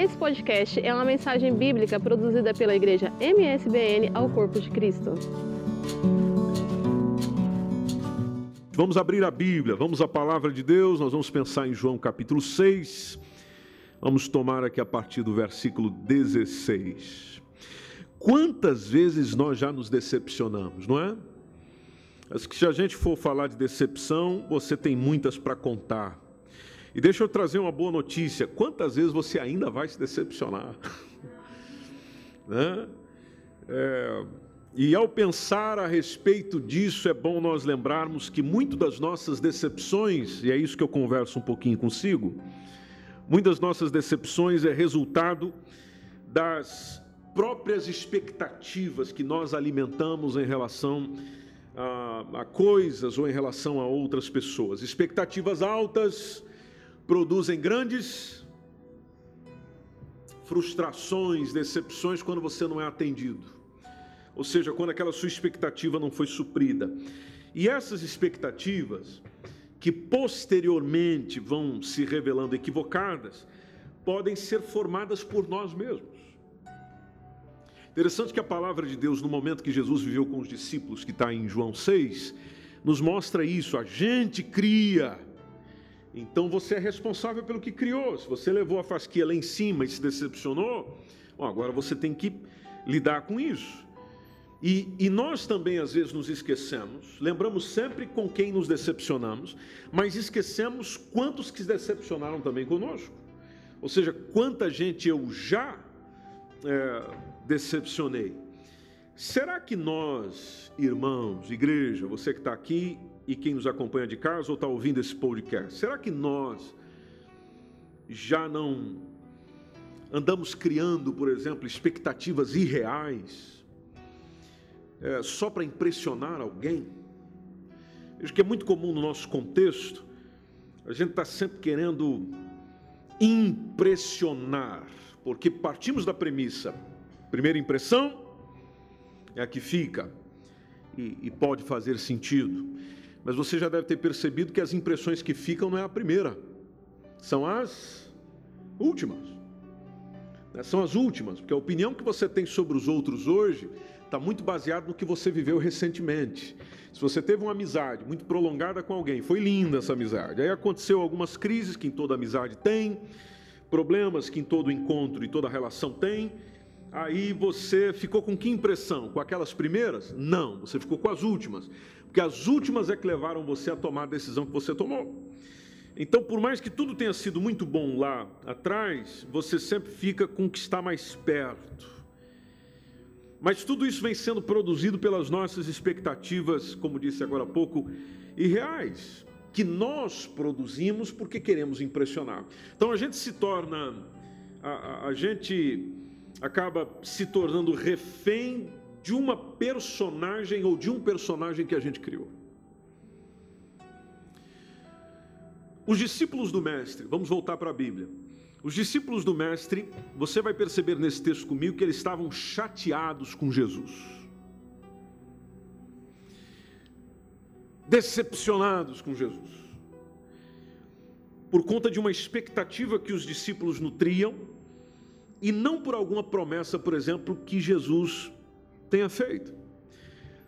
Esse podcast é uma mensagem bíblica produzida pela igreja MSBN ao Corpo de Cristo. Vamos abrir a Bíblia, vamos à palavra de Deus, nós vamos pensar em João capítulo 6. Vamos tomar aqui a partir do versículo 16. Quantas vezes nós já nos decepcionamos, não é? Mas se a gente for falar de decepção, você tem muitas para contar. E deixa eu trazer uma boa notícia: quantas vezes você ainda vai se decepcionar? né? É, e ao pensar a respeito disso, é bom nós lembrarmos que muito das nossas decepções, e é isso que eu converso um pouquinho consigo, muitas das nossas decepções é resultado das próprias expectativas que nós alimentamos em relação a, a coisas ou em relação a outras pessoas. Expectativas altas produzem grandes frustrações, decepções quando você não é atendido. Ou seja, quando aquela sua expectativa não foi suprida. E essas expectativas, que posteriormente vão se revelando equivocadas, podem ser formadas por nós mesmos. Interessante que a palavra de Deus, no momento que Jesus viveu com os discípulos, que está em João 6, nos mostra isso. A gente cria, então você é responsável pelo que criou. Se você levou a fasquia lá em cima e se decepcionou, bom, agora você tem que lidar com isso. E, e, nós também às vezes nos esquecemos, lembramos sempre com quem nos decepcionamos, mas esquecemos quantos que se decepcionaram também conosco. Ou seja, quanta gente eu já é, decepcionei. Será que nós, irmãos, igreja, você que está aqui e quem nos acompanha de casa ou está ouvindo esse podcast, será que nós já não andamos criando, por exemplo, expectativas irreais é, só para impressionar alguém? Acho que é muito comum no nosso contexto, a gente está sempre querendo impressionar, porque partimos da premissa Primeira impressão é a que fica e, e, pode fazer sentido. Mas você já deve ter percebido que as impressões que ficam não é a primeira, são as últimas. Né? São as últimas, porque a opinião que você tem sobre os outros hoje está muito baseada no que você viveu recentemente. Se você teve uma amizade muito prolongada com alguém, foi linda essa amizade. Aí aconteceu algumas crises que em toda amizade tem, problemas que em todo encontro e toda relação tem, Aí você ficou com que impressão? Com aquelas primeiras? Não, você ficou com as últimas. Porque as últimas é que levaram você a tomar a decisão que você tomou. Então, por mais que tudo tenha sido muito bom lá atrás, você sempre fica com o que está mais perto. Mas tudo isso vem sendo produzido pelas nossas expectativas, como disse agora há pouco, irreais, que nós produzimos porque queremos impressionar. Então a gente se torna, a, a, a gente acaba se tornando refém de uma personagem ou de um personagem que a gente criou. Os discípulos do Mestre, vamos voltar para a Bíblia. Os discípulos do Mestre, você vai perceber nesse texto comigo que eles estavam chateados com Jesus, decepcionados com Jesus, por conta de uma expectativa que os discípulos nutriam e não por alguma promessa, por exemplo, que Jesus tenha feito.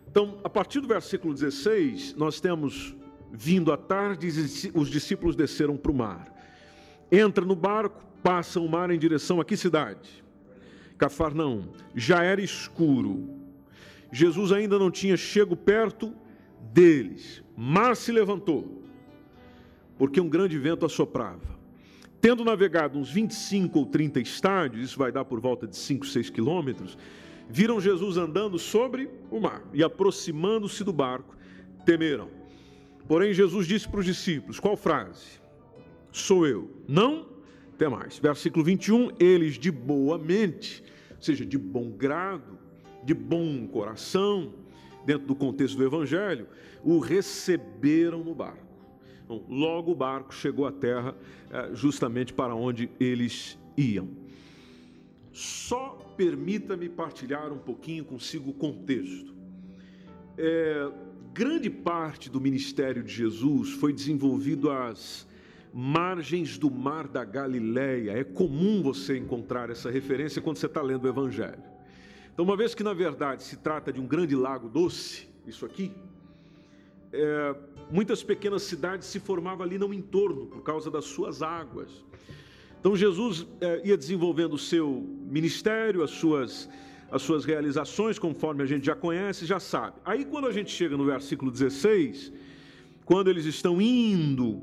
Então, a partir do versículo 16, nós temos vindo à tarde, os discípulos desceram para o mar. Entra no barco, passa o mar em direção a que cidade? Cafarnaum. Já era escuro. Jesus ainda não tinha chego perto deles. Mar se levantou, porque um grande vento assoprava. Tendo navegado uns 25 ou 30 estádios, isso vai dar por volta de 5, 6 quilômetros, viram Jesus andando sobre o mar e aproximando-se do barco, temeram. Porém, Jesus disse para os discípulos: qual frase? Sou eu. Não até mais. Versículo 21, eles de boa mente, ou seja, de bom grado, de bom coração, dentro do contexto do evangelho, o receberam no barco. Então, logo o barco chegou à terra, eh, justamente para onde eles iam. Só permita-me partilhar um pouquinho consigo o contexto. É, grande parte do ministério de Jesus foi desenvolvido às margens do mar da Galileia. É comum você encontrar essa referência quando você está lendo o Evangelho. Então, uma vez que na verdade se trata de um grande lago doce, isso aqui, é, muitas pequenas cidades se formavam ali no entorno por causa das suas águas. Então Jesus é, ia desenvolvendo o seu ministério, as suas, as suas realizações, conforme a gente já conhece, já sabe. Aí quando a gente chega no versículo 16, quando eles estão indo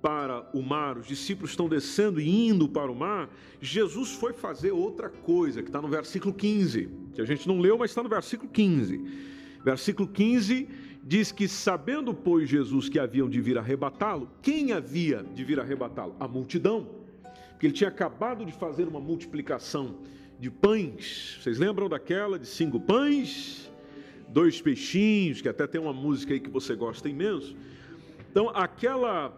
para o mar, os discípulos estão descendo e indo para o mar, Jesus foi fazer outra coisa, que está no versículo 15, que a gente não leu, mas está no versículo 15. Versículo 15 diz que, sabendo, pois, Jesus que haviam de vir arrebatá-lo, quem havia de vir arrebatá-lo? A multidão, porque ele tinha acabado de fazer uma multiplicação de pães. Vocês lembram daquela de cinco pães, dois peixinhos, que até tem uma música aí que você gosta imenso. Então, aquela,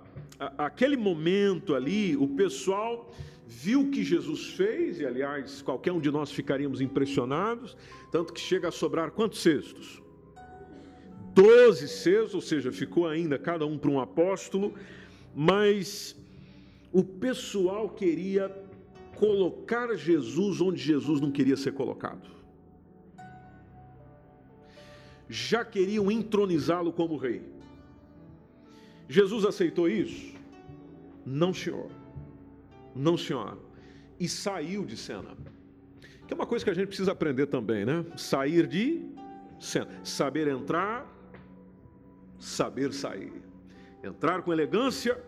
aquele momento ali, o pessoal viu o que Jesus fez, e aliás, qualquer um de nós ficaríamos impressionados, tanto que chega a sobrar quantos cestos? Doze cestos, ou seja, ficou ainda cada um para um apóstolo, mas o pessoal queria colocar Jesus onde Jesus não queria ser colocado. Já queriam entronizá-lo como rei. Jesus aceitou isso? Não, senhor. Não, senhor. E saiu de cena. Que é uma coisa que a gente precisa aprender também, né? Sair de cena. Saber entrar, saber sair. Entrar com elegância,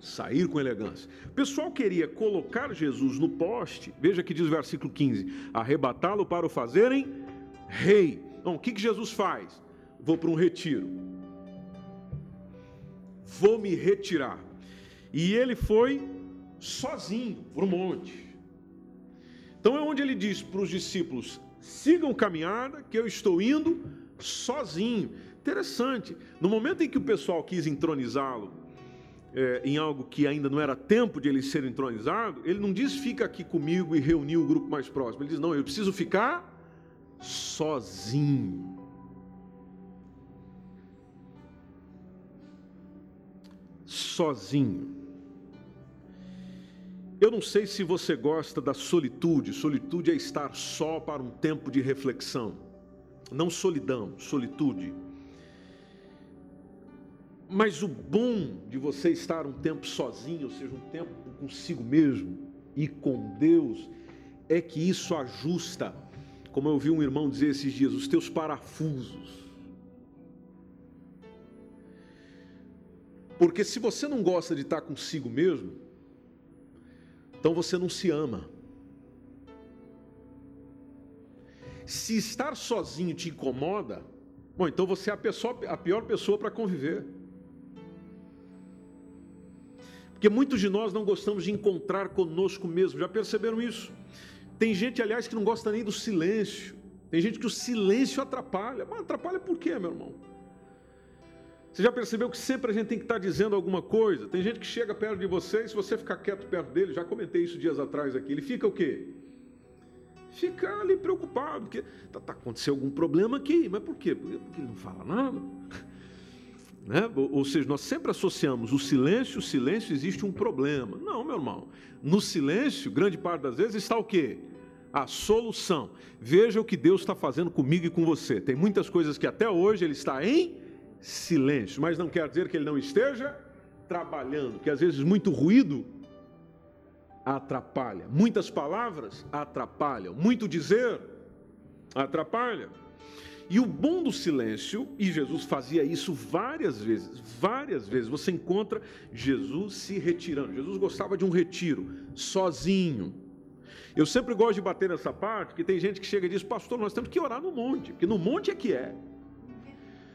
sair com elegância. O pessoal queria colocar Jesus no poste, veja que diz o versículo 15: arrebatá-lo para o fazerem rei. Então, o que, que Jesus faz? Vou para um retiro vou me retirar. E ele foi sozinho para o monte. Então é onde ele diz para os discípulos: sigam caminhada, que eu estou indo sozinho. Interessante. No momento em que o pessoal quis entronizá-lo é, em algo que ainda não era tempo de ele ser entronizado, ele não diz fica aqui comigo e reuniu o grupo mais próximo. Ele diz: não, eu preciso ficar sozinho. sozinho. Eu não sei se você gosta da solitude. Solitude é estar só para um tempo de reflexão. Não solidão, solitude. Mas o bom de você estar um tempo sozinho, ou seja, um tempo consigo mesmo e com Deus, é que isso ajusta, como eu ouvi um irmão dizer esses dias, os teus parafusos. Porque se você não gosta de estar consigo mesmo, então você não se ama. Se estar sozinho te incomoda, bom, então você é a, pessoa, a pior pessoa para conviver. Porque muitos de nós não gostamos de encontrar conosco mesmo, já perceberam isso? Tem gente, aliás, que não gosta nem do silêncio. Tem gente que o silêncio atrapalha. Mas atrapalha por quê, meu irmão? Você já percebeu que sempre a gente tem que estar dizendo alguma coisa? Tem gente que chega perto de você e se você ficar quieto perto dele, já comentei isso dias atrás aqui, ele fica o quê? Fica ali preocupado, porque está tá acontecendo algum problema aqui, mas por quê? Porque ele não fala nada. Né? Ou, seja, nós sempre associamos o silêncio, o silêncio existe um problema. Não, meu irmão. No silêncio, grande parte das vezes está o quê? A solução. Veja o que Deus está fazendo comigo e com você. Tem muitas coisas que até hoje ele está em silêncio, mas não quer dizer que ele não esteja trabalhando, que às vezes muito ruído atrapalha, muitas palavras atrapalham, muito dizer atrapalha. E o bom do silêncio, e Jesus fazia isso várias vezes, várias vezes, você encontra Jesus se retirando. Jesus gostava de um retiro, sozinho. Eu sempre gosto de bater nessa parte, que tem gente que chega e diz, pastor, nós temos que orar no monte, porque no monte é que é.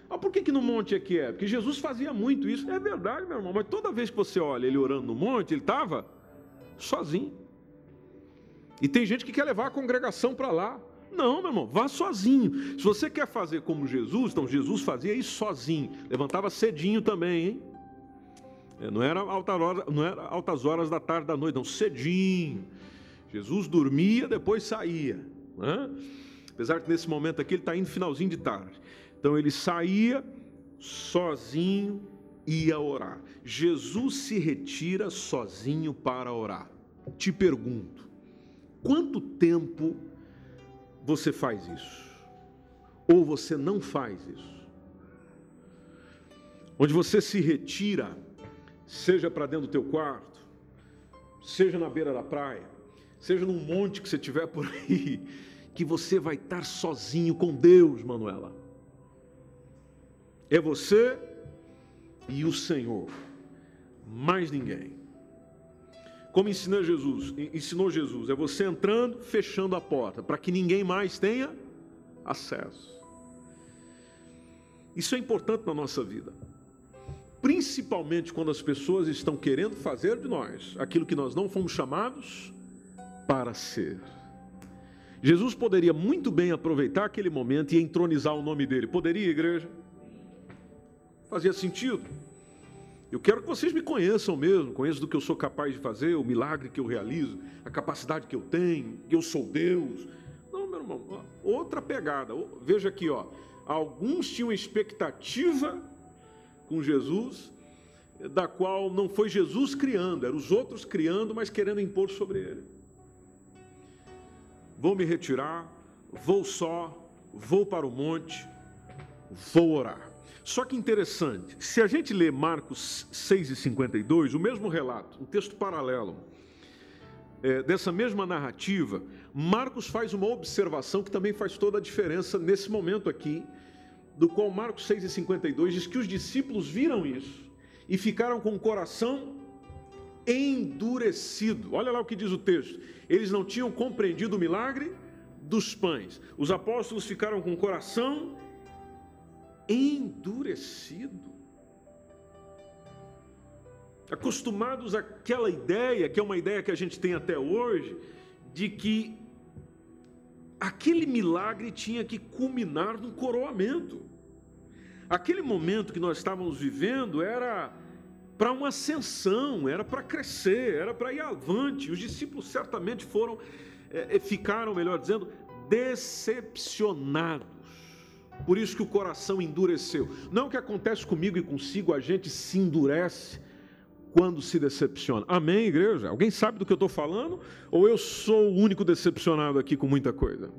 Ah, por que, que no monte é que é? Porque Jesus fazia muito isso. É verdade, meu irmão, mas toda vez que você olha ele orando no monte, ele estava sozinho. E tem gente que quer levar a congregação para lá. Não, meu irmão, vá sozinho. Se você quer fazer como Jesus, então Jesus fazia isso sozinho. Levantava cedinho também, hein? É, não, era altas horas, não era altas horas da tarde, da noite, não, cedinho. Jesus dormia, depois saía. Né? Apesar que nesse momento aqui ele está indo finalzinho de tarde. Então ele saía sozinho ia orar. Jesus se retira sozinho para orar. Te pergunto, quanto tempo você faz isso? Ou você não faz isso? Onde você se retira, seja para dentro do teu quarto, seja na beira da praia, seja num monte que você tiver por aí, que você vai estar sozinho com Deus, Manuela. É você e o Senhor, mais ninguém. Como ensinou Jesus? Ensinou Jesus, é você entrando, fechando a porta, para que ninguém mais tenha acesso. Isso é importante na nossa vida. Principalmente quando as pessoas estão querendo fazer de nós aquilo que nós não fomos chamados para ser. Jesus poderia muito bem aproveitar aquele momento e entronizar o nome dele. Poderia, igreja? Fazia sentido. Eu quero que vocês me conheçam mesmo, conheçam do que eu sou capaz de fazer, o milagre que eu realizo, a capacidade que eu tenho, que eu sou Deus. Não, meu irmão, outra pegada. Veja aqui, ó. Alguns tinham expectativa com Jesus, da qual não foi Jesus criando, eram os outros criando, mas querendo impor sobre ele. Vou me retirar, vou só, vou para o monte, vou orar. Só que interessante, se a gente lê Marcos 6 e 52, o mesmo relato, um texto paralelo, é, dessa mesma narrativa, Marcos faz uma observação que também faz toda a diferença nesse momento aqui, do qual Marcos 6 e 52 diz que os discípulos viram isso e ficaram com o coração endurecido. Olha lá o que diz o texto. Eles não tinham compreendido o milagre dos pães. Os apóstolos ficaram com o coração endurecido. Acostumados àquela ideia, que é uma ideia que a gente tem até hoje, de que aquele milagre tinha que culminar no coroamento. Aquele momento que nós estávamos vivendo era para uma ascensão, era para crescer, era para ir avante. Os discípulos certamente foram, é, ficaram, melhor dizendo, decepcionados por isso que o coração endureceu. Não é o que acontece comigo e consigo, a gente se endurece quando se decepciona. Amém, igreja? Alguém sabe do que eu estou falando? Ou eu sou o único decepcionado aqui com muita coisa?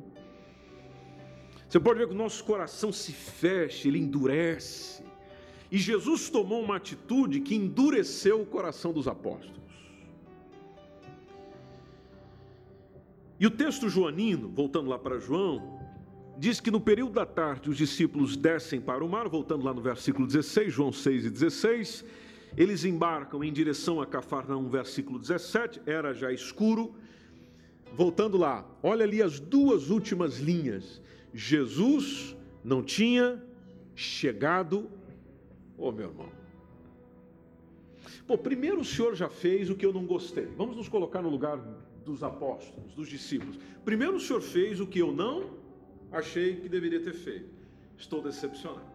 Você pode ver que o nosso coração se fecha, ele endurece. E Jesus tomou uma atitude que endureceu o coração dos apóstolos. E o texto joanino, voltando lá para João, diz que no período da tarde os discípulos descem para o mar, voltando lá no versículo 16, João 6 e 16. Eles embarcam em direção a Cafarnaum, versículo 17, era já escuro. Voltando lá, olha ali as duas últimas linhas. Jesus não tinha chegado, oh meu irmão. Pô, primeiro o Senhor já fez o que eu não gostei. Vamos nos colocar no lugar dos apóstolos, dos discípulos. Primeiro o Senhor fez o que eu não achei que deveria ter feito. Estou decepcionado.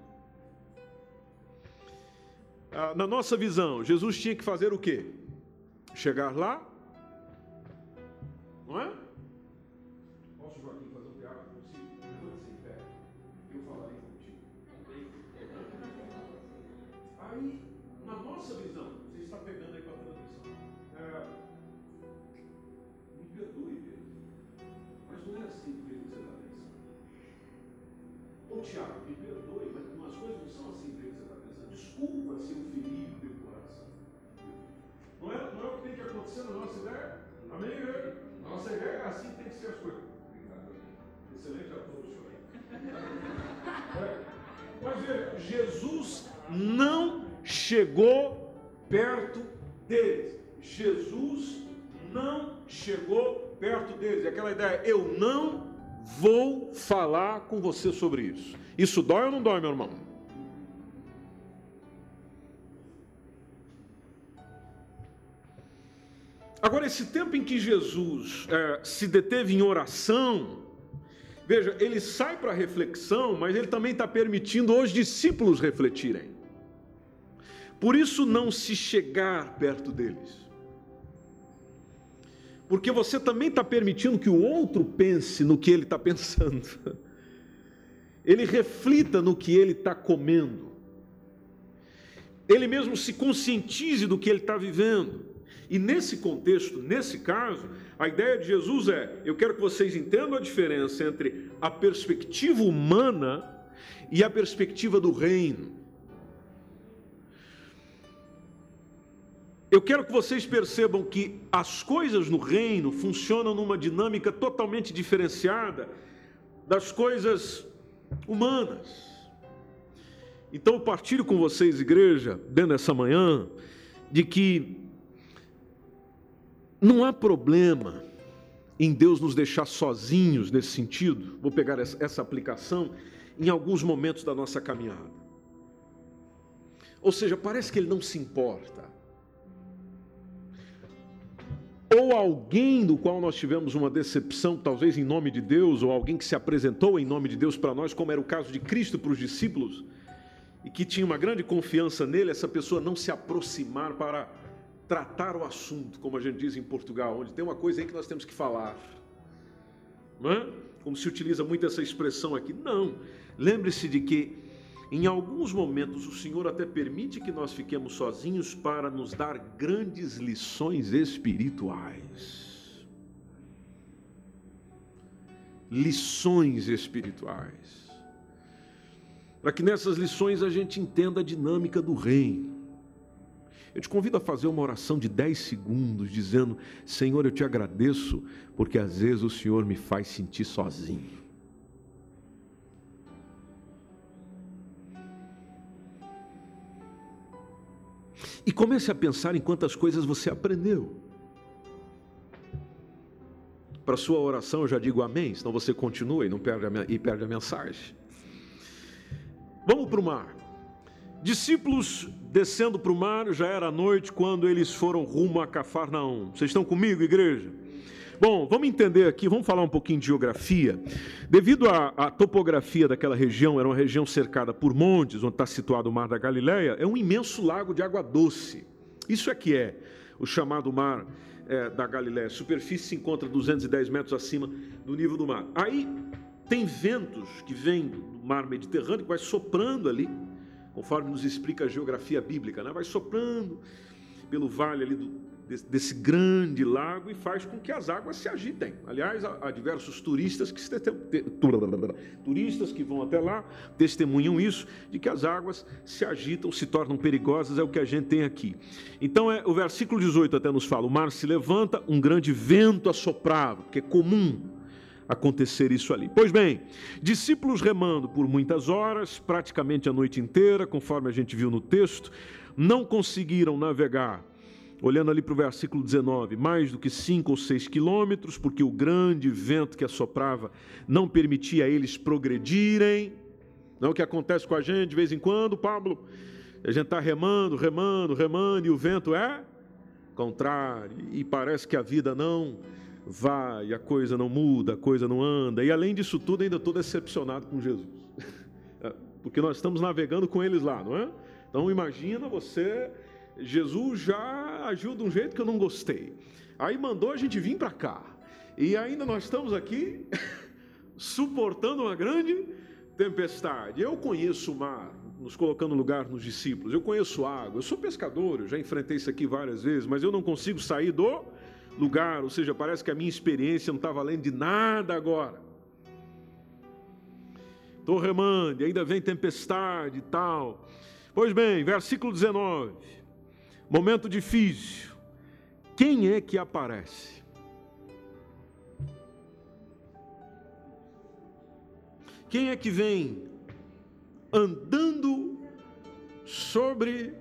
Ah, na nossa visão, Jesus tinha que fazer o quê? Chegar lá, não é? Posso, Joaquim, fazer um teatro contigo? Levante-se em pé, eu falarei contigo. Aí, na nossa visão, você está pegando aí para a transmissão. É, Tiago, me perdoe, mas umas coisas não são assim que você está pensando. Desculpa se eu feri o teu coração. Não é, não é o que tem que acontecer na nossa ideia? Amém, igreja? Nossa ideia é assim que tem que ser as coisas. Excelente ator, senhor. É. Mas veja, Jesus não chegou perto deles. Jesus não chegou perto deles. Aquela ideia, eu não vou falar com você sobre isso. Isso dói ou não dói, meu irmão? Agora, esse tempo em que Jesus é, se deteve em oração, veja, ele sai para reflexão, mas ele também está permitindo os discípulos refletirem. Por isso, não se chegar perto deles porque você também está permitindo que o outro pense no que ele está pensando, ele reflita no que ele está comendo. ele mesmo se conscientize do que ele está vivendo. E nesse contexto, nesse caso, a ideia de Jesus é: eu quero que vocês entendam a diferença entre a perspectiva humana e a perspectiva do reino. Eu quero que vocês percebam que as coisas no reino funcionam numa dinâmica totalmente diferenciada das coisas humanas. Então, eu partilho com vocês, igreja, dentro dessa manhã, de que não há problema em Deus nos deixar sozinhos nesse sentido. Vou pegar essa aplicação em alguns momentos da nossa caminhada. Ou seja, parece que Ele não se importa. Ou alguém do qual nós tivemos uma decepção, talvez em nome de Deus, ou alguém que se apresentou em nome de Deus para nós, como era o caso de Cristo para os discípulos, e que tinha uma grande confiança nele, essa pessoa não se aproximar para tratar o assunto, como a gente diz em Portugal, onde tem uma coisa aí que nós temos que falar. Não é? Como se utiliza muito essa expressão aqui. Não. Lembre-se de que em alguns momentos o Senhor até permite que nós fiquemos sozinhos para nos dar grandes lições espirituais. Lições espirituais para que nessas lições a gente entenda a dinâmica do reino. Eu te convido a fazer uma oração de 10 segundos, dizendo: Senhor, eu te agradeço, porque às vezes o Senhor me faz sentir sozinho. E comece a pensar em quantas coisas você aprendeu. Para sua oração eu já digo amém, senão você continua e não perde a, e perde a mensagem. Vamos para o mar. Discípulos descendo para o mar, já era noite quando eles foram rumo a Cafarnaum. Vocês estão comigo, igreja? Bom, vamos entender aqui, vamos falar um pouquinho de geografia. Devido à, topografia daquela região, era uma região cercada por montes, onde está situado o Mar da Galileia, é um imenso lago de água doce. Isso é que é o chamado Mar é, da Galileia. A superfície se encontra 210 metros acima do nível do mar. Aí tem ventos que vêm do mar Mediterrâneo, que vai soprando ali, conforme nos explica a geografia bíblica, né? vai soprando pelo vale ali do, desse, desse, grande lago e faz com que as águas se agitem. Aliás, há, há diversos turistas que, turistas que vão até lá testemunham isso, de que as águas se agitam, se tornam perigosas, é o que a gente tem aqui. Então, é, o versículo 18 até nos fala: o mar se levanta, um grande vento assoprava, que é comum acontecer isso ali. Pois bem, discípulos remando por muitas horas, praticamente a noite inteira, conforme a gente viu no texto, não conseguiram navegar. Olhando ali para o versículo 19, mais do que cinco ou seis quilômetros, porque o grande vento que assoprava não permitia a eles progredirem. Não é o que acontece com a gente de vez em quando, Pablo? A gente está remando, remando, remando, e o vento é contrário, e parece que a vida não vai, a coisa não muda, a coisa não anda. E além disso tudo, ainda estou decepcionado com Jesus. É, porque nós estamos navegando com eles lá, não é? Então imagina você, Jesus já agiu de um jeito que eu não gostei. Aí mandou a gente vir para cá. E ainda nós estamos aqui suportando uma grande tempestade. Eu conheço o mar, nos colocando no lugar nos discípulos. Eu conheço água, eu sou pescador, eu já enfrentei isso aqui várias vezes, mas eu não consigo sair do lugar, ou seja, parece que a minha experiência não está valendo de nada agora. Estou remando, ainda vem tempestade e tal. Pois bem, versículo 19, momento difícil. Quem é que aparece? Quem é que vem andando sobre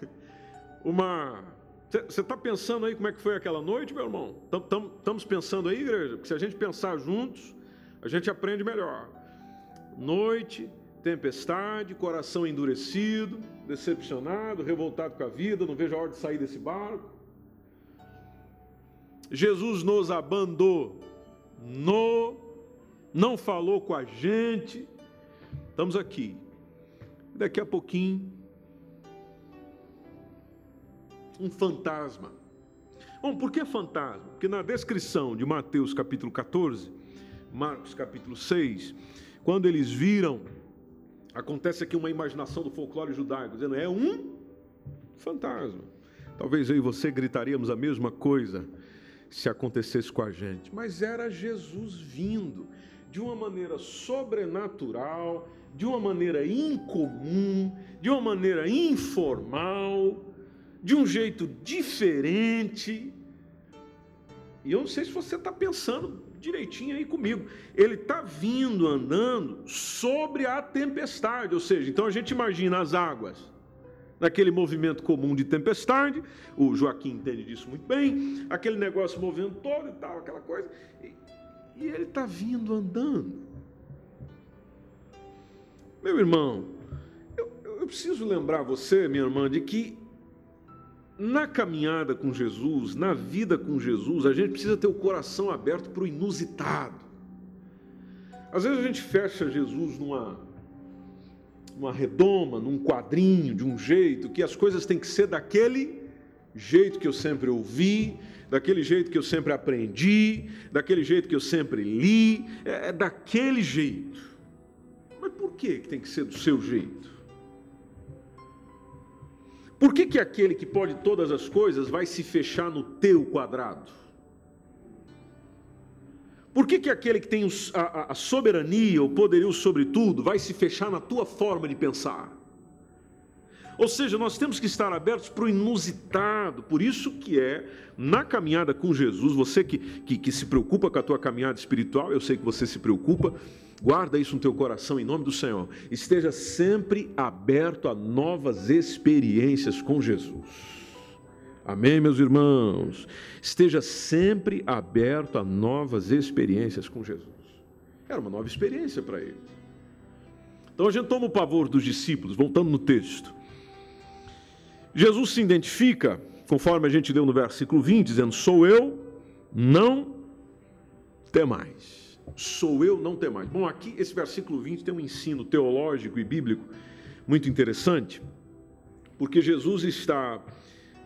o mar? Você está pensando aí como é que foi aquela noite, meu irmão? Estamos pensando aí, igreja? Porque se a gente pensar juntos, a gente aprende melhor. Noite, tempestade, coração endurecido, decepcionado, revoltado com a vida, não vejo a hora de sair desse barco. Jesus nos abandonou, não falou com a gente. Estamos aqui. Daqui a pouquinho um fantasma. Bom, por que fantasma? Porque na descrição de Mateus capítulo 14, Marcos capítulo 6, quando eles viram, acontece aqui uma imaginação do folclore judaico, dizendo é um Fantasma. Talvez eu e você gritaríamos a mesma coisa se acontecesse com a gente, mas era Jesus vindo de uma maneira sobrenatural, de uma maneira incomum, de uma maneira informal, de um jeito diferente. E eu não sei se você está pensando direitinho aí comigo. Ele está vindo andando sobre a tempestade, ou seja, então a gente imagina as águas naquele movimento comum de tempestade, o Joaquim entende disso muito bem, aquele negócio movendo todo e tal, aquela coisa, e, e ele está vindo andando. Meu irmão, eu, eu preciso lembrar você, minha irmã, de que na caminhada com Jesus, na vida com Jesus, a gente precisa ter o coração aberto para o inusitado. Às vezes a gente fecha Jesus numa, numa redoma, num quadrinho, de um jeito, que as coisas têm que ser daquele jeito que eu sempre ouvi, daquele jeito que eu sempre aprendi, daquele jeito que eu sempre li, é, é daquele jeito. Mas por que tem que ser do seu jeito? Por que, que aquele que pode todas as coisas vai se fechar no teu quadrado? Por que, que aquele que tem a, a soberania, o poderio sobre tudo, vai se fechar na tua forma de pensar? Ou seja, nós temos que estar abertos para o inusitado. Por isso que é, na caminhada com Jesus, você que, que, que se preocupa com a tua caminhada espiritual, eu sei que você se preocupa, Guarda isso no teu coração em nome do Senhor. Esteja sempre aberto a novas experiências com Jesus. Amém, meus irmãos? Esteja sempre aberto a novas experiências com Jesus. Era uma nova experiência para ele. Então a gente toma o pavor dos discípulos, voltando no texto. Jesus se identifica, conforme a gente leu no versículo 20, dizendo: Sou eu, não temais sou eu, não tem mais. Bom, aqui esse versículo 20 tem um ensino teológico e bíblico muito interessante, porque Jesus está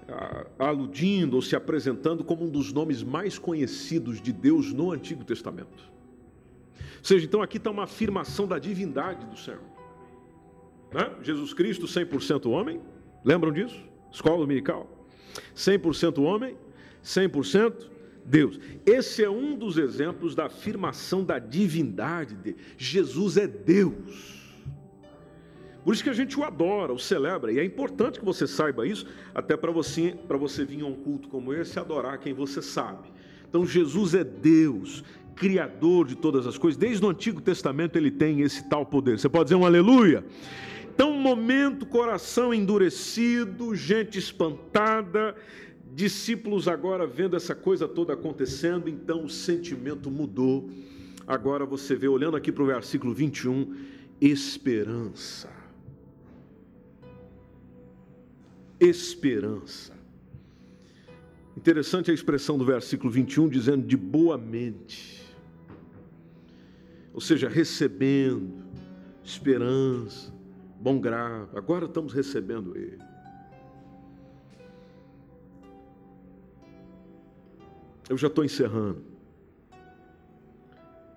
ah, aludindo ou se apresentando como um dos nomes mais conhecidos de Deus no Antigo Testamento. Ou seja, então aqui está uma afirmação da divindade do Senhor. Né? Jesus Cristo, 100% homem, lembram disso? Escola dominical. 100% homem, 100% Deus. Esse é um dos exemplos da afirmação da divindade de Jesus é Deus. Por isso que a gente o adora, o celebra, e é importante que você saiba isso, até para você, para você vir a um culto como esse adorar quem você sabe. Então Jesus é Deus, criador de todas as coisas. Desde o Antigo Testamento ele tem esse tal poder. Você pode dizer um aleluia? Então, momento, coração endurecido, gente espantada, discípulos agora vendo essa coisa toda acontecendo, então o sentimento mudou. Agora você vê, olhando aqui para o versículo 21, esperança. Esperança. Interessante a expressão do versículo 21 dizendo de boa mente. Ou seja, recebendo, esperança, bom grado. Agora estamos recebendo ele. Eu já estou encerrando.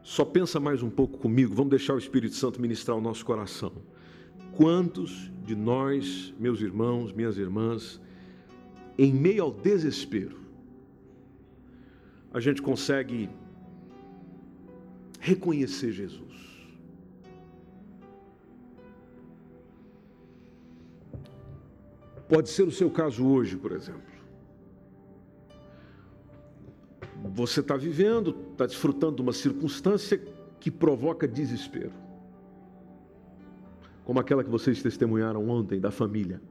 Só pensa mais um pouco comigo, vamos deixar o Espírito Santo ministrar o nosso coração. Quantos de nós, meus irmãos, minhas irmãs, em meio ao desespero, a gente consegue reconhecer Jesus? Pode ser o seu caso hoje, por exemplo. Você está vivendo, está desfrutando de uma circunstância que provoca desespero. Como aquela que vocês testemunharam ontem da família.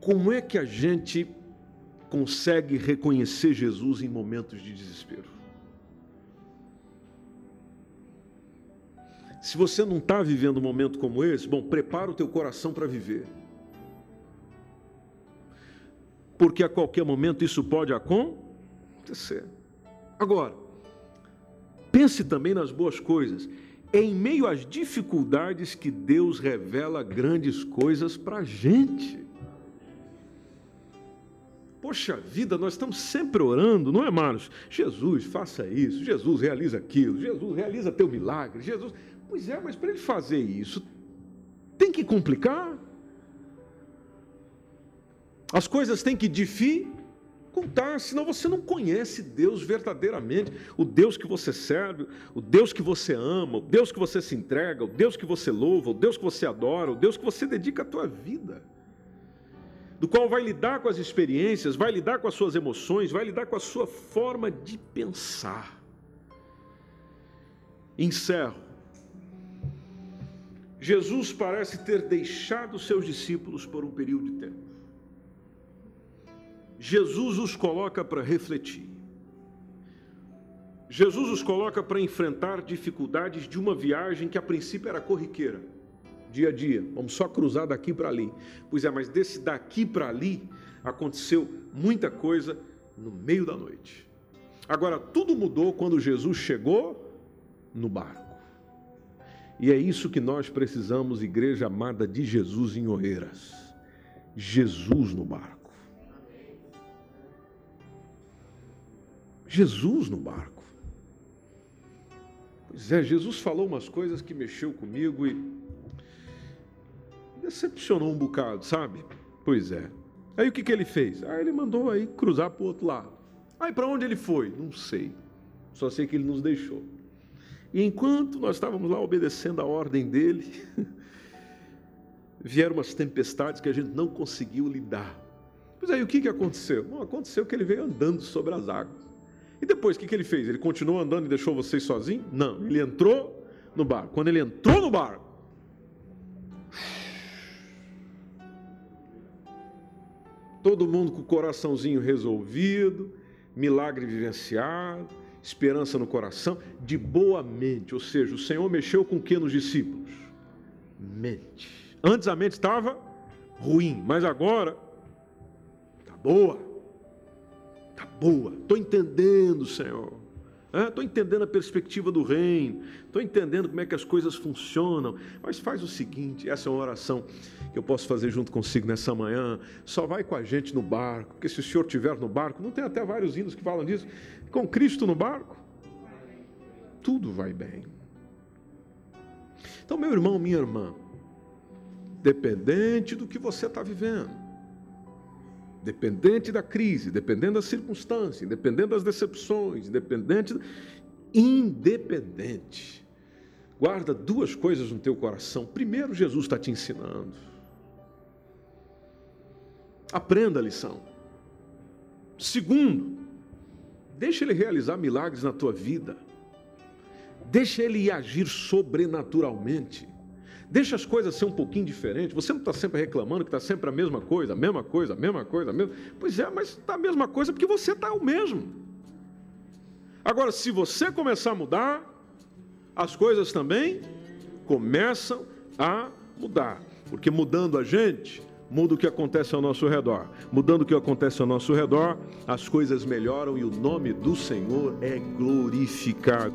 Como é que a gente consegue reconhecer Jesus em momentos de desespero? Se você não está vivendo um momento como esse, bom, prepara o teu coração para viver porque a qualquer momento isso pode acontecer. Agora, pense também nas boas coisas. Em meio às dificuldades que Deus revela grandes coisas para a gente. Poxa vida, nós estamos sempre orando, não é, Marcos? Jesus, faça isso, Jesus realiza aquilo, Jesus realiza teu milagre, Jesus. Pois é, mas para ele fazer isso, tem que complicar? As coisas têm que dificultar, senão você não conhece Deus verdadeiramente, o Deus que você serve, o Deus que você ama, o Deus que você se entrega, o Deus que você louva, o Deus que você adora, o Deus que você dedica a tua vida. Do qual vai lidar com as experiências, vai lidar com as suas emoções, vai lidar com a sua forma de pensar. Encerro. Jesus parece ter deixado seus discípulos por um período de tempo. Jesus os coloca para refletir. Jesus os coloca para enfrentar dificuldades de uma viagem que a princípio era corriqueira, dia a dia. Vamos só cruzar daqui para ali. Pois é, mas desse daqui para ali aconteceu muita coisa no meio da noite. Agora, tudo mudou quando Jesus chegou no barco. E é isso que nós precisamos, igreja amada de Jesus em Oeiras. Jesus no barco. Jesus no barco. Pois é, Jesus falou umas coisas que mexeu comigo e decepcionou um bocado, sabe? Pois é. Aí o que, que ele fez? Aí ele mandou aí cruzar para o outro lado. Aí para onde ele foi? Não sei. Só sei que ele nos deixou. E enquanto nós estávamos lá obedecendo a ordem dele, vieram umas tempestades que a gente não conseguiu lidar. Pois aí o que, que aconteceu? Bom, aconteceu que ele veio andando sobre as águas. E depois, o que, que ele fez? Ele continuou andando e deixou vocês sozinhos? Não, ele entrou no barco. Quando ele entrou no barco, todo mundo com o coraçãozinho resolvido, milagre vivenciado, esperança no coração, de boa mente. Ou seja, o Senhor mexeu com o que nos discípulos? Mente. Antes a mente estava ruim, mas agora está boa boa. Estou entendendo, Senhor. Estou é, entendendo a perspectiva do reino. Estou entendendo como é que as coisas funcionam. Mas faz o seguinte: essa é uma oração que eu posso fazer junto consigo nessa manhã. Só vai com a gente no barco, porque se o Senhor estiver no barco, não tem até vários hinos que falam disso. Com Cristo no barco, tudo vai bem. Então, meu irmão, minha irmã, dependente do que você está vivendo, dependente da crise, dependendo da circunstância, dependendo das decepções, independente, independente. Guarda duas coisas no teu coração. Primeiro, Jesus está te ensinando. Aprenda a lição. Segundo, deixa ele realizar milagres na tua vida. Deixa ele agir sobrenaturalmente. Deixa as coisas ser um pouquinho diferentes. Você não está sempre reclamando que está sempre a mesma coisa, a mesma coisa, a mesma coisa, a mesma. Pois é, mas está a mesma coisa porque você está o mesmo. Agora, se você começar a mudar, as coisas também começam a mudar. Porque mudando a gente, muda o que acontece ao nosso redor. Mudando o que acontece ao nosso redor, as coisas melhoram e o nome do Senhor é glorificado.